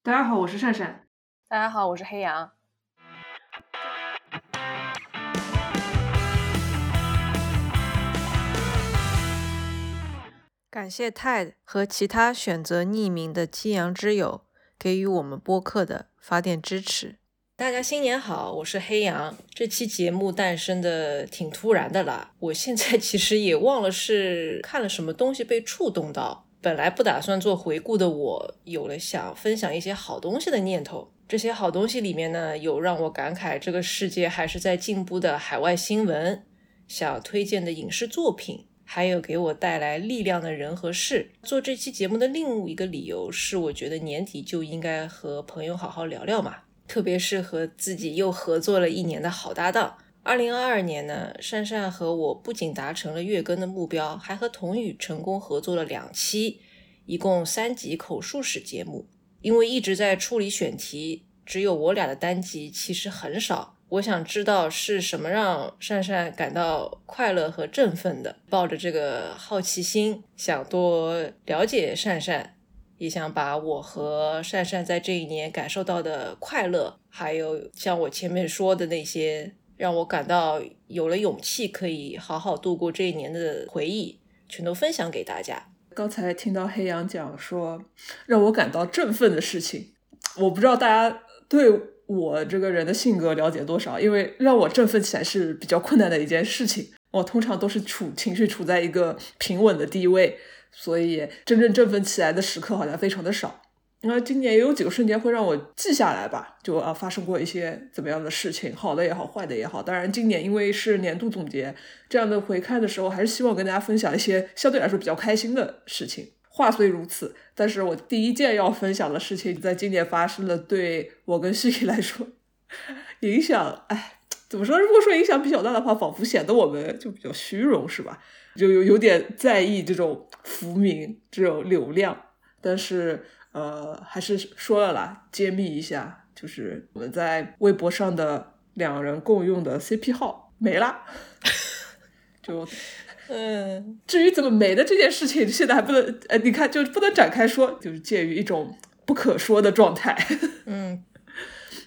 大家好，我是善善。大家好，我是黑羊。感谢 TED 和其他选择匿名的激阳之友给予我们播客的发电支持。大家新年好，我是黑羊。这期节目诞生的挺突然的啦，我现在其实也忘了是看了什么东西被触动到。本来不打算做回顾的我，有了想分享一些好东西的念头。这些好东西里面呢，有让我感慨这个世界还是在进步的海外新闻，想推荐的影视作品，还有给我带来力量的人和事。做这期节目的另一个理由是，我觉得年底就应该和朋友好好聊聊嘛。特别是和自己又合作了一年的好搭档。二零二二年呢，珊珊和我不仅达成了月更的目标，还和童宇成功合作了两期，一共三集口述史节目。因为一直在处理选题，只有我俩的单集其实很少。我想知道是什么让珊珊感到快乐和振奋的，抱着这个好奇心，想多了解珊珊。也想把我和善善在这一年感受到的快乐，还有像我前面说的那些让我感到有了勇气可以好好度过这一年的回忆，全都分享给大家。刚才听到黑羊讲说让我感到振奋的事情，我不知道大家对我这个人的性格了解多少，因为让我振奋起来是比较困难的一件事情。我通常都是处情绪处在一个平稳的地位。所以真正振奋起来的时刻好像非常的少。那今年也有几个瞬间会让我记下来吧，就啊发生过一些怎么样的事情，好的也好，坏的也好。当然，今年因为是年度总结，这样的回看的时候，还是希望跟大家分享一些相对来说比较开心的事情。话虽如此，但是我第一件要分享的事情，在今年发生了，对我跟西西来说影响，哎，怎么说？如果说影响比较大的话，仿佛显得我们就比较虚荣，是吧？就有有点在意这种浮名、这种流量，但是呃，还是说了啦，揭秘一下，就是我们在微博上的两人共用的 CP 号没了。就 嗯，至于怎么没的这件事情，现在还不能呃，你看就不能展开说，就是介于一种不可说的状态。嗯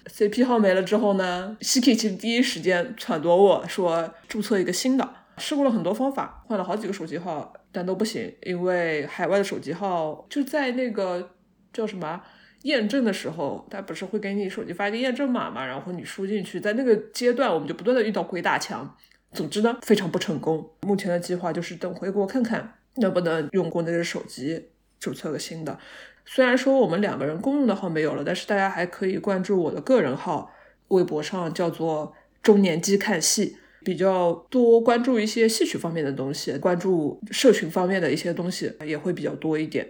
，CP 号没了之后呢，Siki 其实第一时间撺掇我说注册一个新的。试过了很多方法，换了好几个手机号，但都不行，因为海外的手机号就在那个叫什么验证的时候，他不是会给你手机发一个验证码嘛，然后你输进去，在那个阶段我们就不断的遇到鬼打墙，总之呢非常不成功。目前的计划就是等回国看看能不能用国内的手机注册个新的。虽然说我们两个人公用的号没有了，但是大家还可以关注我的个人号，微博上叫做中年机看戏。比较多关注一些戏曲方面的东西，关注社群方面的一些东西也会比较多一点，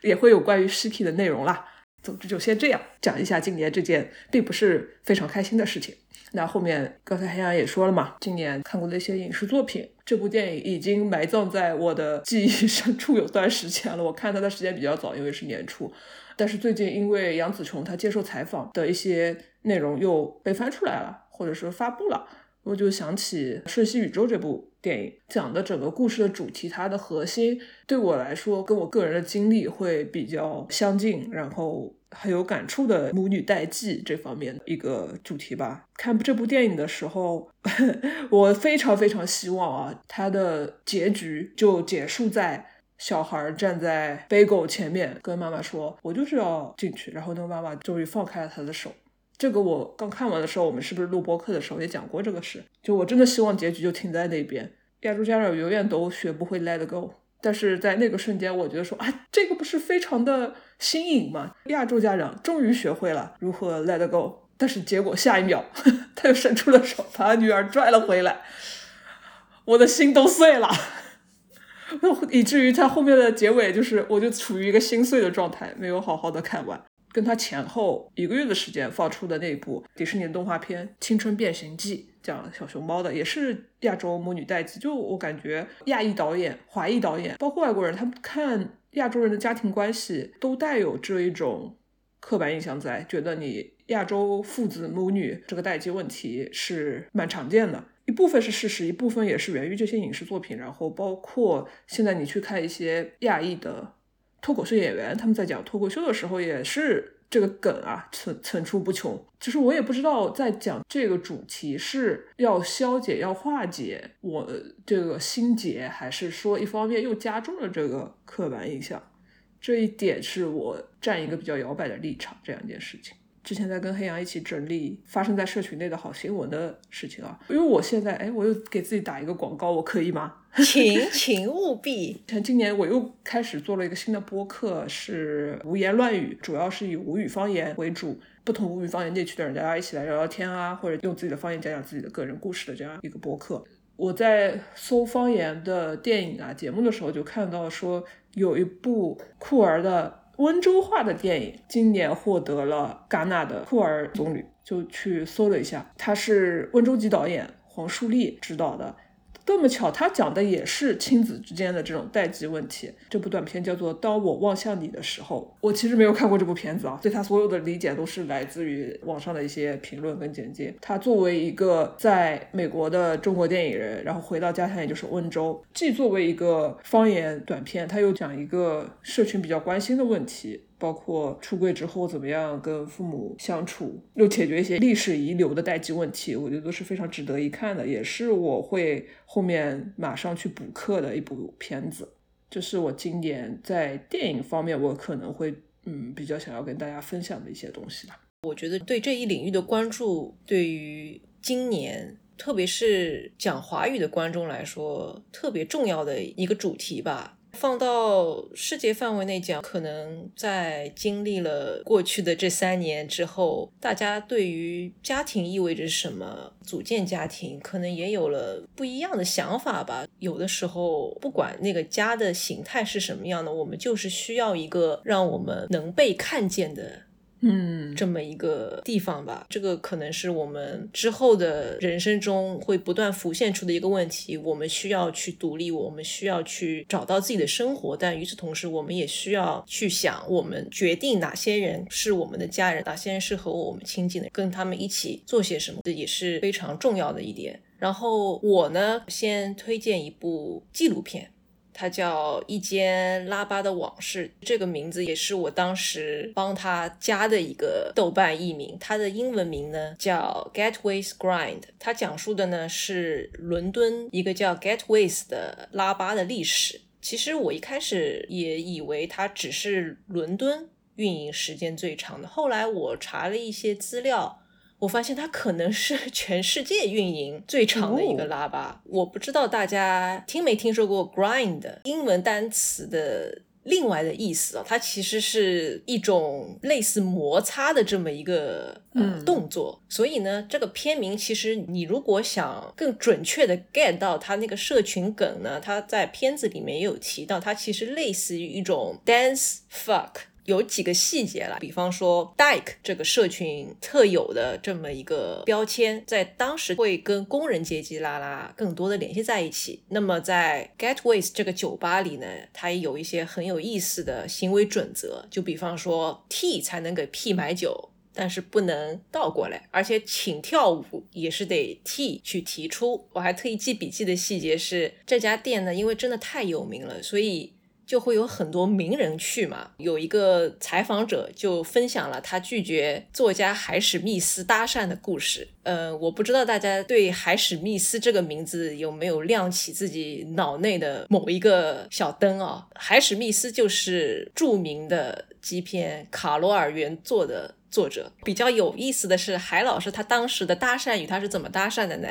也会有关于尸体的内容啦。总之就先这样讲一下今年这件并不是非常开心的事情。那后面刚才黑羊也说了嘛，今年看过的一些影视作品，这部电影已经埋葬在我的记忆深处有段时间了。我看它的时间比较早，因为是年初，但是最近因为杨紫琼她接受采访的一些内容又被翻出来了，或者说发布了。我就想起《瞬息宇宙》这部电影，讲的整个故事的主题，它的核心对我来说，跟我个人的经历会比较相近，然后很有感触的母女代际这方面的一个主题吧。看这部电影的时候，我非常非常希望啊，它的结局就结束在小孩站在 bagel 前面，跟妈妈说：“我就是要进去。”然后那个妈妈终于放开了他的手。这个我刚看完的时候，我们是不是录播课的时候也讲过这个事？就我真的希望结局就停在那边，亚洲家长永远都学不会 let go。但是在那个瞬间，我觉得说，啊，这个不是非常的新颖吗？亚洲家长终于学会了如何 let go，但是结果下一秒 他又伸出了手，把他女儿拽了回来，我的心都碎了，以至于他后面的结尾就是，我就处于一个心碎的状态，没有好好的看完。跟他前后一个月的时间放出的那部迪士尼动画片《青春变形记》，讲小熊猫的，也是亚洲母女代际。就我感觉，亚裔导演、华裔导演，包括外国人，他们看亚洲人的家庭关系，都带有这一种刻板印象在，觉得你亚洲父子母女这个代际问题是蛮常见的。一部分是事实，一部分也是源于这些影视作品。然后包括现在你去看一些亚裔的。脱口秀演员他们在讲脱口秀的时候，也是这个梗啊层层出不穷。就是我也不知道在讲这个主题是要消解、要化解我这个心结，还是说一方面又加重了这个刻板印象。这一点是我站一个比较摇摆的立场。这两件事情。之前在跟黑羊一起整理发生在社群内的好新闻的事情啊，因为我现在哎，我又给自己打一个广告，我可以吗？请，请务必。像今年我又开始做了一个新的播客，是无言乱语，主要是以吴语方言为主，不同吴语方言地区的人大家一起来聊聊天啊，或者用自己的方言讲讲自己的个人故事的这样一个播客。我在搜方言的电影啊节目的时候，就看到说有一部酷儿的。温州话的电影今年获得了戛纳的库尔棕榈，就去搜了一下，他是温州籍导演黄树立执导的。这么巧，他讲的也是亲子之间的这种代际问题。这部短片叫做《当我望向你的时候》，我其实没有看过这部片子啊，对他所有的理解都是来自于网上的一些评论跟简介。他作为一个在美国的中国电影人，然后回到家乡，也就是温州，既作为一个方言短片，他又讲一个社群比较关心的问题。包括出柜之后怎么样跟父母相处，又解决一些历史遗留的代际问题，我觉得都是非常值得一看的，也是我会后面马上去补课的一部片子。这是我今年在电影方面我可能会嗯比较想要跟大家分享的一些东西吧。我觉得对这一领域的关注，对于今年特别是讲华语的观众来说，特别重要的一个主题吧。放到世界范围内讲，可能在经历了过去的这三年之后，大家对于家庭意味着什么，组建家庭，可能也有了不一样的想法吧。有的时候，不管那个家的形态是什么样的，我们就是需要一个让我们能被看见的。嗯，这么一个地方吧，这个可能是我们之后的人生中会不断浮现出的一个问题。我们需要去独立，我们需要去找到自己的生活，但与此同时，我们也需要去想，我们决定哪些人是我们的家人，哪些人是和我们亲近的，跟他们一起做些什么，这也是非常重要的一点。然后我呢，先推荐一部纪录片。它叫一间拉巴的往事，这个名字也是我当时帮他加的一个豆瓣译名。它的英文名呢叫 Gatways Grind，它讲述的呢是伦敦一个叫 Gatways 的拉巴的历史。其实我一开始也以为它只是伦敦运营时间最长的，后来我查了一些资料。我发现它可能是 全世界运营最长的一个拉巴。我不知道大家听没听说过 grind 英文单词的另外的意思啊？它其实是一种类似摩擦的这么一个呃动作。所以呢，这个片名其实你如果想更准确的 get 到它那个社群梗呢，它在片子里面也有提到，它其实类似于一种 dance fuck。有几个细节了，比方说 Dyke 这个社群特有的这么一个标签，在当时会跟工人阶级拉拉更多的联系在一起。那么在 Getways 这个酒吧里呢，它也有一些很有意思的行为准则，就比方说 T 才能给 P 买酒，但是不能倒过来，而且请跳舞也是得 T 去提出。我还特意记笔记的细节是，这家店呢，因为真的太有名了，所以。就会有很多名人去嘛。有一个采访者就分享了他拒绝作家海史密斯搭讪的故事。呃，我不知道大家对海史密斯这个名字有没有亮起自己脑内的某一个小灯啊？海史密斯就是著名的基片《卡罗尔原作》的作者。比较有意思的是，海老师他当时的搭讪语他是怎么搭讪的呢？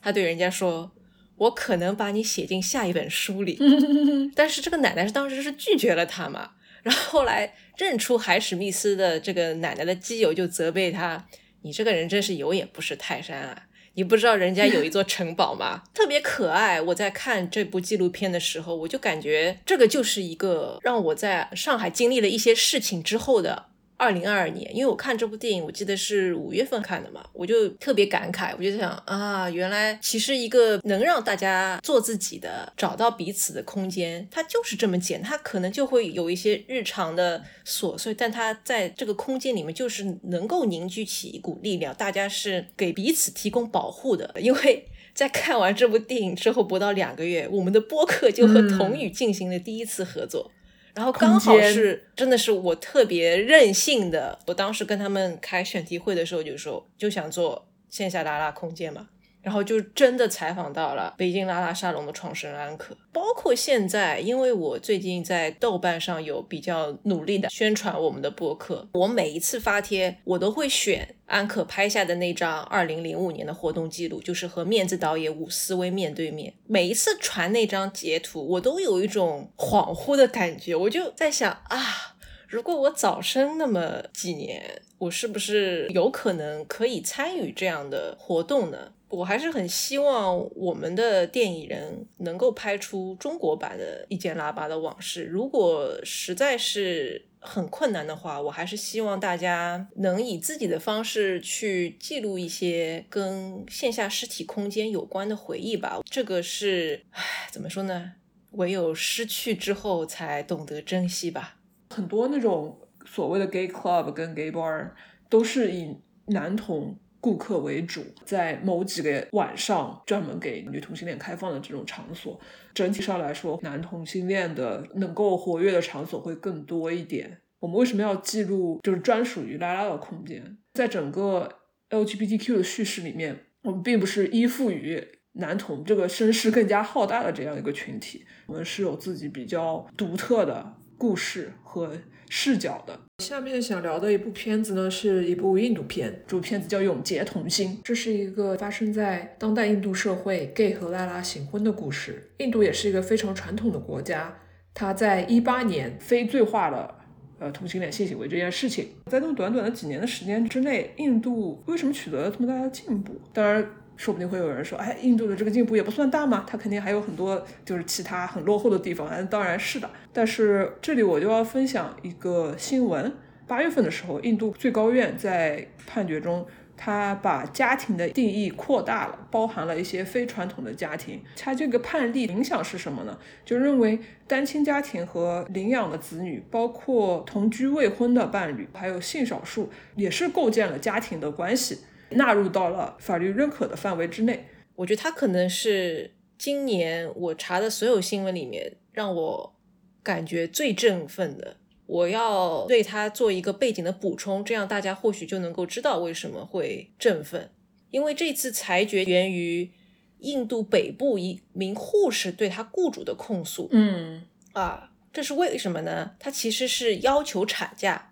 他对人家说。我可能把你写进下一本书里，但是这个奶奶是当时是拒绝了他嘛。然后后来认出海史密斯的这个奶奶的基友就责备他：“你这个人真是有眼不识泰山啊！你不知道人家有一座城堡吗？特别可爱。”我在看这部纪录片的时候，我就感觉这个就是一个让我在上海经历了一些事情之后的。二零二二年，因为我看这部电影，我记得是五月份看的嘛，我就特别感慨，我就想啊，原来其实一个能让大家做自己的、找到彼此的空间，它就是这么简，它可能就会有一些日常的琐碎，但它在这个空间里面就是能够凝聚起一股力量，大家是给彼此提供保护的。因为在看完这部电影之后不到两个月，我们的播客就和童宇进行了第一次合作。然后刚好是真的是我特别任性的，我当时跟他们开选题会的时候就说就想做线下拉拉空间嘛。然后就真的采访到了北京拉拉沙龙的创始人安可，包括现在，因为我最近在豆瓣上有比较努力的宣传我们的播客，我每一次发帖，我都会选安可拍下的那张二零零五年的活动记录，就是和面子导演伍思薇面对面。每一次传那张截图，我都有一种恍惚的感觉，我就在想啊，如果我早生那么几年，我是不是有可能可以参与这样的活动呢？我还是很希望我们的电影人能够拍出中国版的一件喇叭的往事。如果实在是很困难的话，我还是希望大家能以自己的方式去记录一些跟线下实体空间有关的回忆吧。这个是，唉，怎么说呢？唯有失去之后才懂得珍惜吧。很多那种所谓的 gay club 跟 gay bar 都是以男同。顾客为主，在某几个晚上专门给女同性恋开放的这种场所，整体上来说，男同性恋的能够活跃的场所会更多一点。我们为什么要记录就是专属于拉拉的空间？在整个 LGBTQ 的叙事里面，我们并不是依附于男同这个声势更加浩大的这样一个群体，我们是有自己比较独特的故事和。视角的。下面想聊的一部片子呢，是一部印度片，这部片子叫《永结同心》，这是一个发生在当代印度社会 gay 和拉拉行婚的故事。印度也是一个非常传统的国家，它在一八年非罪化了呃同性恋性行为这件事情，在那么短短的几年的时间之内，印度为什么取得了这么大的进步？当然。说不定会有人说，哎，印度的这个进步也不算大嘛，它肯定还有很多就是其他很落后的地方。当然是的，但是这里我就要分享一个新闻：八月份的时候，印度最高院在判决中，他把家庭的定义扩大了，包含了一些非传统的家庭。它这个判例影响是什么呢？就认为单亲家庭和领养的子女，包括同居未婚的伴侣，还有性少数，也是构建了家庭的关系。纳入到了法律认可的范围之内，我觉得他可能是今年我查的所有新闻里面让我感觉最振奋的。我要对他做一个背景的补充，这样大家或许就能够知道为什么会振奋。因为这次裁决源于印度北部一名护士对他雇主的控诉。嗯，啊，这是为什么呢？他其实是要求产假。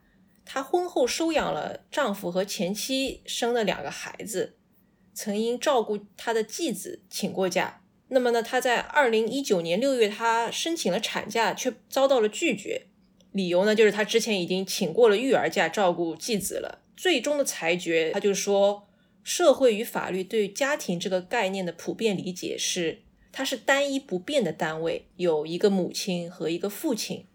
她婚后收养了丈夫和前妻生了两个孩子，曾因照顾她的继子请过假。那么呢，她在二零一九年六月，她申请了产假，却遭到了拒绝。理由呢，就是她之前已经请过了育儿假照顾继子了。最终的裁决，他就说，社会与法律对家庭这个概念的普遍理解是，它是单一不变的单位，有一个母亲和一个父亲。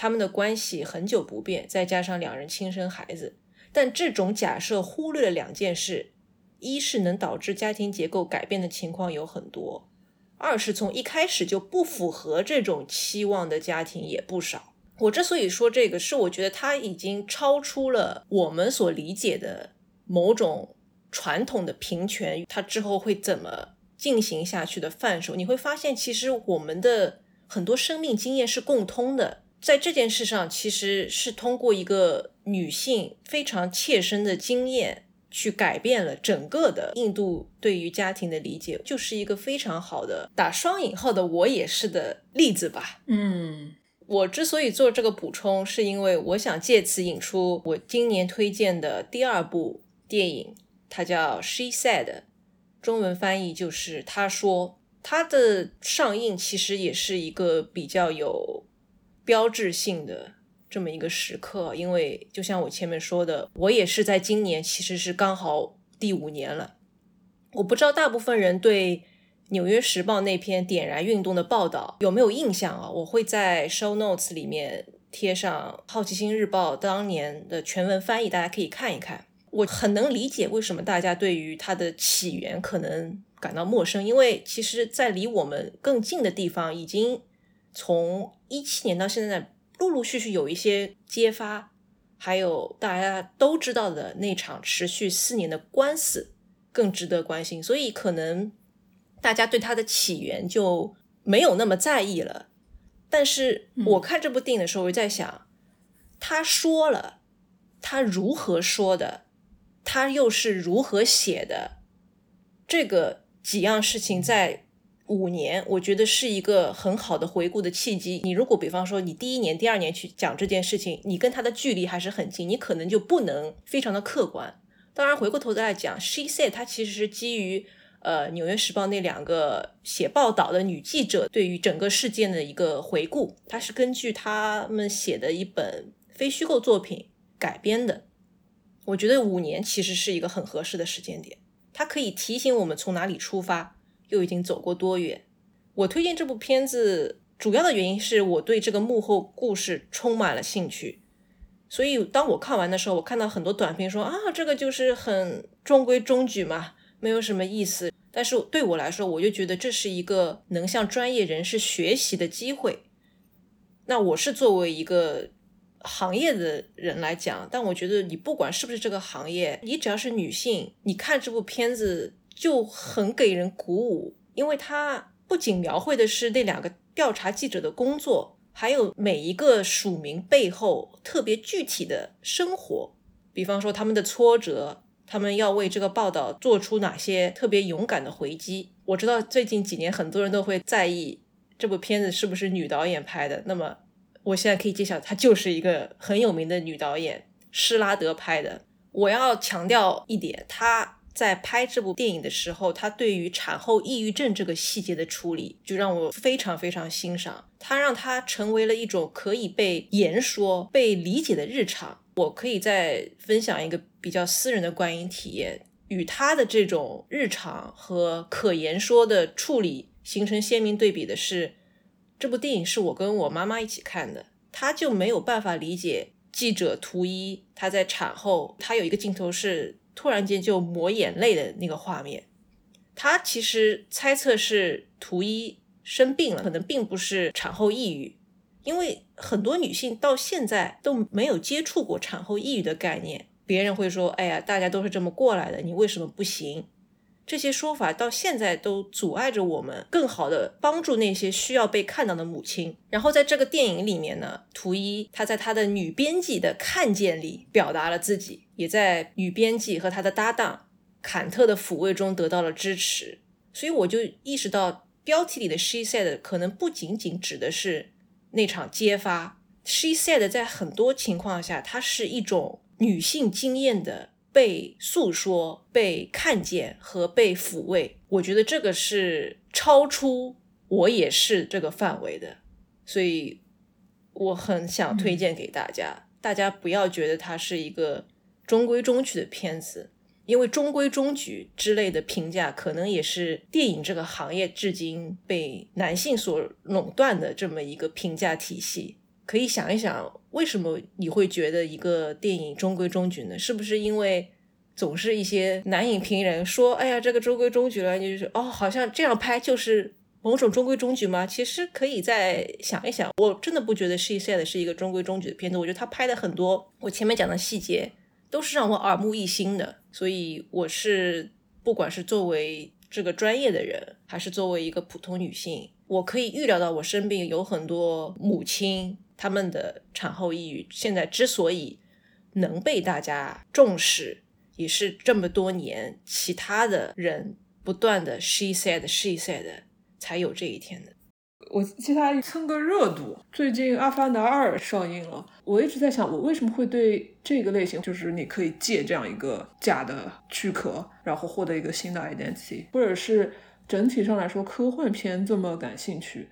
他们的关系很久不变，再加上两人亲生孩子，但这种假设忽略了两件事：一是能导致家庭结构改变的情况有很多；二是从一开始就不符合这种期望的家庭也不少。我之所以说这个，是我觉得它已经超出了我们所理解的某种传统的平权，它之后会怎么进行下去的范畴。你会发现，其实我们的很多生命经验是共通的。在这件事上，其实是通过一个女性非常切身的经验，去改变了整个的印度对于家庭的理解，就是一个非常好的打双引号的“我也是”的例子吧。嗯，我之所以做这个补充，是因为我想借此引出我今年推荐的第二部电影，它叫《She Said》，中文翻译就是“她说”。它的上映其实也是一个比较有。标志性的这么一个时刻，因为就像我前面说的，我也是在今年，其实是刚好第五年了。我不知道大部分人对《纽约时报》那篇点燃运动的报道有没有印象啊？我会在 show notes 里面贴上《好奇心日报》当年的全文翻译，大家可以看一看。我很能理解为什么大家对于它的起源可能感到陌生，因为其实，在离我们更近的地方，已经从一七年到现在，陆陆续续有一些揭发，还有大家都知道的那场持续四年的官司更值得关心，所以可能大家对它的起源就没有那么在意了。但是我看这部电影的时候，我在想，他说了，他如何说的，他又是如何写的，这个几样事情在。五年，我觉得是一个很好的回顾的契机。你如果比方说你第一年、第二年去讲这件事情，你跟他的距离还是很近，你可能就不能非常的客观。当然，回过头再来讲，She said，它其实是基于呃《纽约时报》那两个写报道的女记者对于整个事件的一个回顾，它是根据他们写的一本非虚构作品改编的。我觉得五年其实是一个很合适的时间点，它可以提醒我们从哪里出发。又已经走过多远？我推荐这部片子主要的原因是我对这个幕后故事充满了兴趣。所以当我看完的时候，我看到很多短片说啊，这个就是很中规中矩嘛，没有什么意思。但是对我来说，我就觉得这是一个能向专业人士学习的机会。那我是作为一个行业的人来讲，但我觉得你不管是不是这个行业，你只要是女性，你看这部片子。就很给人鼓舞，因为他不仅描绘的是那两个调查记者的工作，还有每一个署名背后特别具体的生活，比方说他们的挫折，他们要为这个报道做出哪些特别勇敢的回击。我知道最近几年很多人都会在意这部片子是不是女导演拍的，那么我现在可以揭晓，它就是一个很有名的女导演施拉德拍的。我要强调一点，她。在拍这部电影的时候，他对于产后抑郁症这个细节的处理，就让我非常非常欣赏。他让它成为了一种可以被言说、被理解的日常。我可以再分享一个比较私人的观影体验，与他的这种日常和可言说的处理形成鲜明对比的是，这部电影是我跟我妈妈一起看的，她就没有办法理解记者图一她在产后，她有一个镜头是。突然间就抹眼泪的那个画面，他其实猜测是图一生病了，可能并不是产后抑郁，因为很多女性到现在都没有接触过产后抑郁的概念。别人会说：“哎呀，大家都是这么过来的，你为什么不行？”这些说法到现在都阻碍着我们更好的帮助那些需要被看到的母亲。然后在这个电影里面呢，图一她在她的女编辑的看见里表达了自己。也在女编辑和她的搭档坎特的抚慰中得到了支持，所以我就意识到标题里的 “she said” 可能不仅仅指的是那场揭发。“she said” 在很多情况下，它是一种女性经验的被诉说、被看见和被抚慰。我觉得这个是超出我也是这个范围的，所以我很想推荐给大家。大家不要觉得它是一个。中规中矩的片子，因为中规中矩之类的评价，可能也是电影这个行业至今被男性所垄断的这么一个评价体系。可以想一想，为什么你会觉得一个电影中规中矩呢？是不是因为总是一些男影评人说：“哎呀，这个中规中矩了，就是哦，好像这样拍就是某种中规中矩吗？”其实可以再想一想，我真的不觉得《She Said》是一个中规中矩的片子。我觉得他拍的很多，我前面讲的细节。都是让我耳目一新的，所以我是不管是作为这个专业的人，还是作为一个普通女性，我可以预料到我身边有很多母亲，他们的产后抑郁现在之所以能被大家重视，也是这么多年其他的人不断的 she said she said 才有这一天的。我替他蹭个热度。最近《阿凡达二》上映了，我一直在想，我为什么会对这个类型，就是你可以借这样一个假的躯壳，然后获得一个新的 identity，或者是整体上来说科幻片这么感兴趣？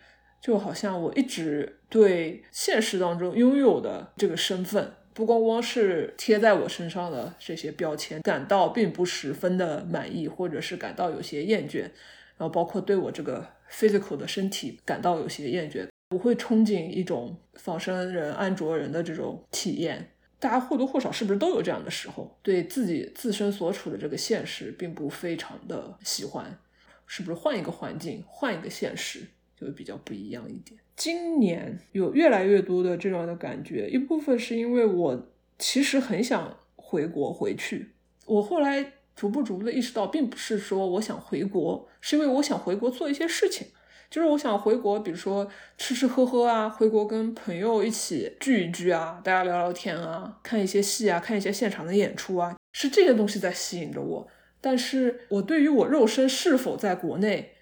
就好像我一直对现实当中拥有的这个身份，不光光是贴在我身上的这些标签，感到并不十分的满意，或者是感到有些厌倦。然后包括对我这个 physical 的身体感到有些厌倦，不会憧憬一种仿生人、安卓人的这种体验。大家或多或少是不是都有这样的时候，对自己自身所处的这个现实并不非常的喜欢，是不是换一个环境、换一个现实就会比较不一样一点？今年有越来越多的这样的感觉，一部分是因为我其实很想回国回去，我后来。逐步逐步的意识到，并不是说我想回国，是因为我想回国做一些事情，就是我想回国，比如说吃吃喝喝啊，回国跟朋友一起聚一聚啊，大家聊聊天啊，看一些戏啊，看一些现场的演出啊，是这些东西在吸引着我。但是我对于我肉身是否在国内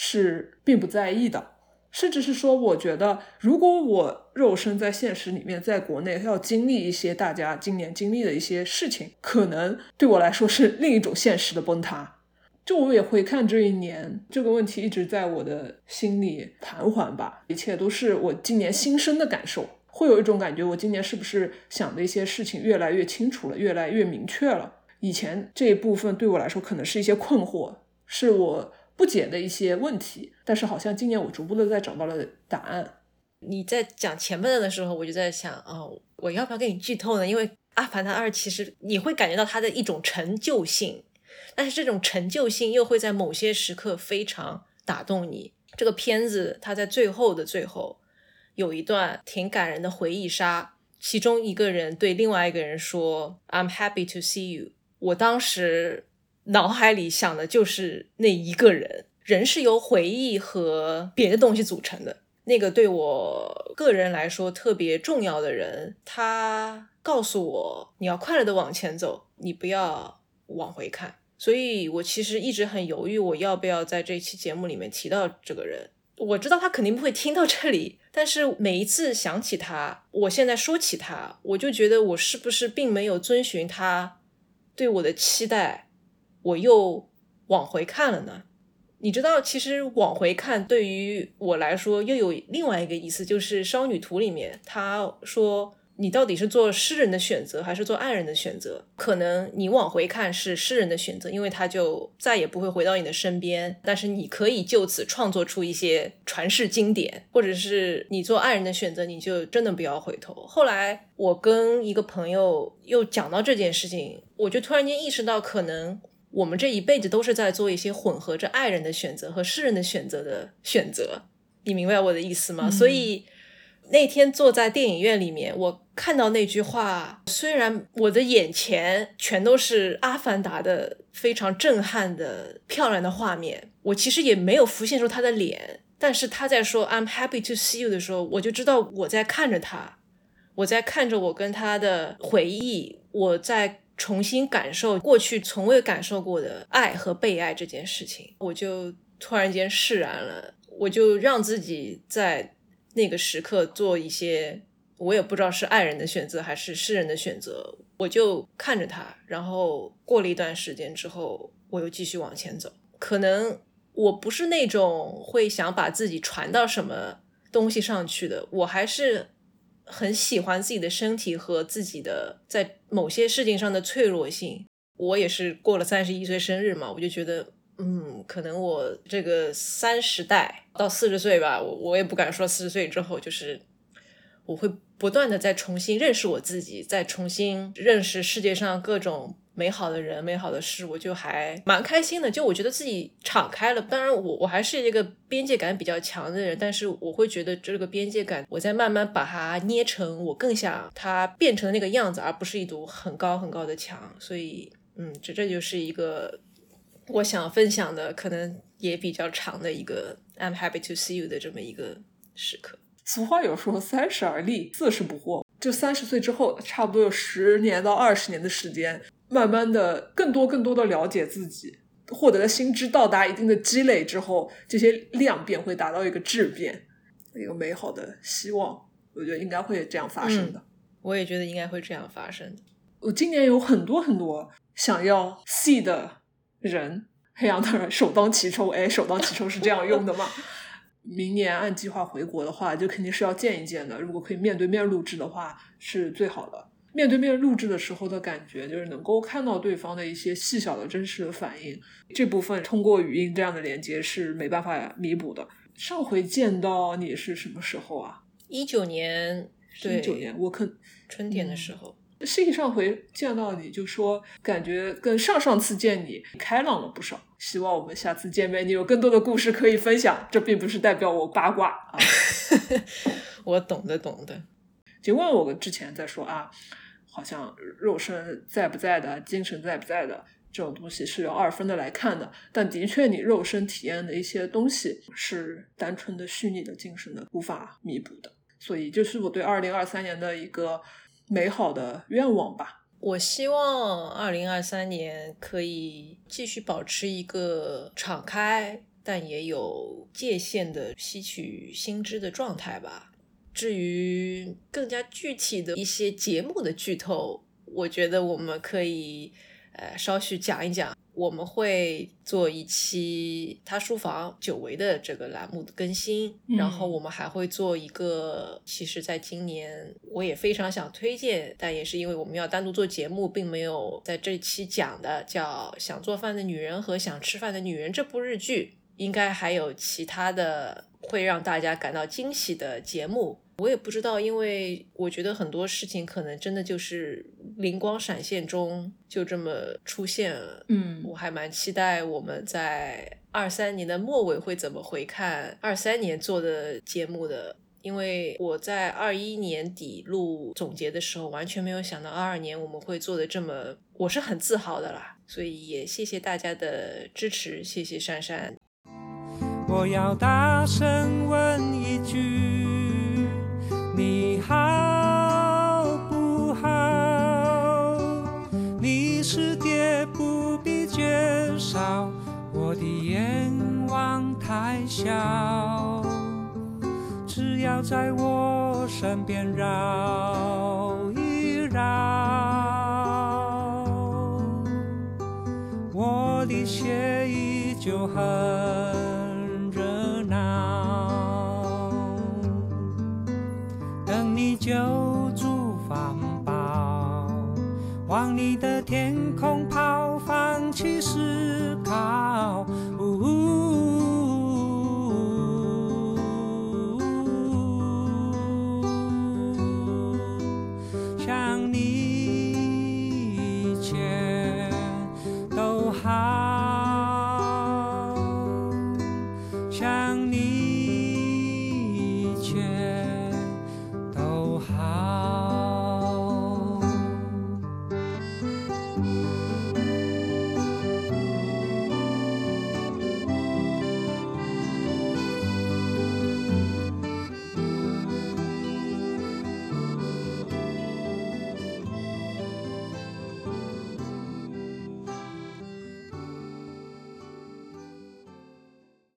是并不在意的，甚至是说，我觉得如果我肉身在现实里面，在国内要经历一些大家今年经历的一些事情，可能对我来说是另一种现实的崩塌。就我也会看这一年这个问题一直在我的心里盘桓吧，一切都是我今年新生的感受，会有一种感觉，我今年是不是想的一些事情越来越清楚了，越来越明确了？以前这一部分对我来说可能是一些困惑，是我不解的一些问题，但是好像今年我逐步的在找到了答案。你在讲前半段的时候，我就在想，哦，我要不要给你剧透呢？因为《阿凡达二》其实你会感觉到它的一种成就性。但是这种成就性又会在某些时刻非常打动你。这个片子它在最后的最后有一段挺感人的回忆杀，其中一个人对另外一个人说：“I'm happy to see you。”我当时脑海里想的就是那一个人。人是由回忆和别的东西组成的。那个对我个人来说特别重要的人，他告诉我：“你要快乐的往前走，你不要往回看。”所以我其实一直很犹豫，我要不要在这期节目里面提到这个人。我知道他肯定不会听到这里，但是每一次想起他，我现在说起他，我就觉得我是不是并没有遵循他对我的期待，我又往回看了呢？你知道，其实往回看对于我来说又有另外一个意思，就是《少女图》里面他说。你到底是做诗人的选择，还是做爱人的选择？可能你往回看是诗人的选择，因为他就再也不会回到你的身边。但是你可以就此创作出一些传世经典，或者是你做爱人的选择，你就真的不要回头。后来我跟一个朋友又讲到这件事情，我就突然间意识到，可能我们这一辈子都是在做一些混合着爱人的选择和诗人的选择的选择。你明白我的意思吗？所以。那天坐在电影院里面，我看到那句话，虽然我的眼前全都是《阿凡达》的非常震撼的漂亮的画面，我其实也没有浮现出他的脸。但是他在说 "I'm happy to see you" 的时候，我就知道我在看着他，我在看着我跟他的回忆，我在重新感受过去从未感受过的爱和被爱这件事情，我就突然间释然了，我就让自己在。那个时刻做一些，我也不知道是爱人的选择还是诗人的选择，我就看着他，然后过了一段时间之后，我又继续往前走。可能我不是那种会想把自己传到什么东西上去的，我还是很喜欢自己的身体和自己的在某些事情上的脆弱性。我也是过了三十一岁生日嘛，我就觉得。嗯，可能我这个三十代到四十岁吧，我我也不敢说四十岁之后，就是我会不断的再重新认识我自己，再重新认识世界上各种美好的人、美好的事，我就还蛮开心的。就我觉得自己敞开了，当然我我还是一个边界感比较强的人，但是我会觉得这个边界感，我在慢慢把它捏成我更想它变成的那个样子，而不是一堵很高很高的墙。所以，嗯，这这就是一个。我想分享的可能也比较长的一个 "I'm happy to see you" 的这么一个时刻。俗话有说“三十而立，四十不惑”。就三十岁之后，差不多有十年到二十年的时间，慢慢的更多更多的了解自己，获得了心知到达一定的积累之后，这些量变会达到一个质变，一个美好的希望。我觉得应该会这样发生的。我也觉得应该会这样发生。我今年有很多很多想要 see 的。人黑羊当然首当其冲，哎，首当其冲是这样用的吗？明年按计划回国的话，就肯定是要见一见的。如果可以面对面录制的话，是最好的。面对面录制的时候的感觉，就是能够看到对方的一些细小的真实的反应。这部分通过语音这样的连接是没办法弥补的。上回见到你是什么时候啊？一九年，一九年，我可春天的时候。是上回见到你就说，感觉跟上上次见你开朗了不少。希望我们下次见面，你有更多的故事可以分享。这并不是代表我八卦啊，我懂的，懂的。尽管我之前在说啊，好像肉身在不在的，精神在不在的，这种东西是有二分的来看的，但的确你肉身体验的一些东西是单纯的虚拟的精神的无法弥补的，所以就是我对二零二三年的一个美好的愿望吧。我希望二零二三年可以继续保持一个敞开，但也有界限的吸取新知的状态吧。至于更加具体的一些节目的剧透，我觉得我们可以呃稍许讲一讲。我们会做一期他书房久违的这个栏目的更新，然后我们还会做一个，其实在今年我也非常想推荐，但也是因为我们要单独做节目，并没有在这期讲的，叫《想做饭的女人和想吃饭的女人》这部日剧，应该还有其他的会让大家感到惊喜的节目。我也不知道，因为我觉得很多事情可能真的就是灵光闪现中就这么出现了。嗯，我还蛮期待我们在二三年的末尾会怎么回看二三年做的节目的，因为我在二一年底录总结的时候，完全没有想到二二年我们会做的这么，我是很自豪的啦。所以也谢谢大家的支持，谢谢珊珊。我要大声问一句。你好不好？你是爹不必介绍，我的愿望太小，只要在我身边绕一绕，我的血液就很。救助环保，往你的天空跑，放弃思考。呜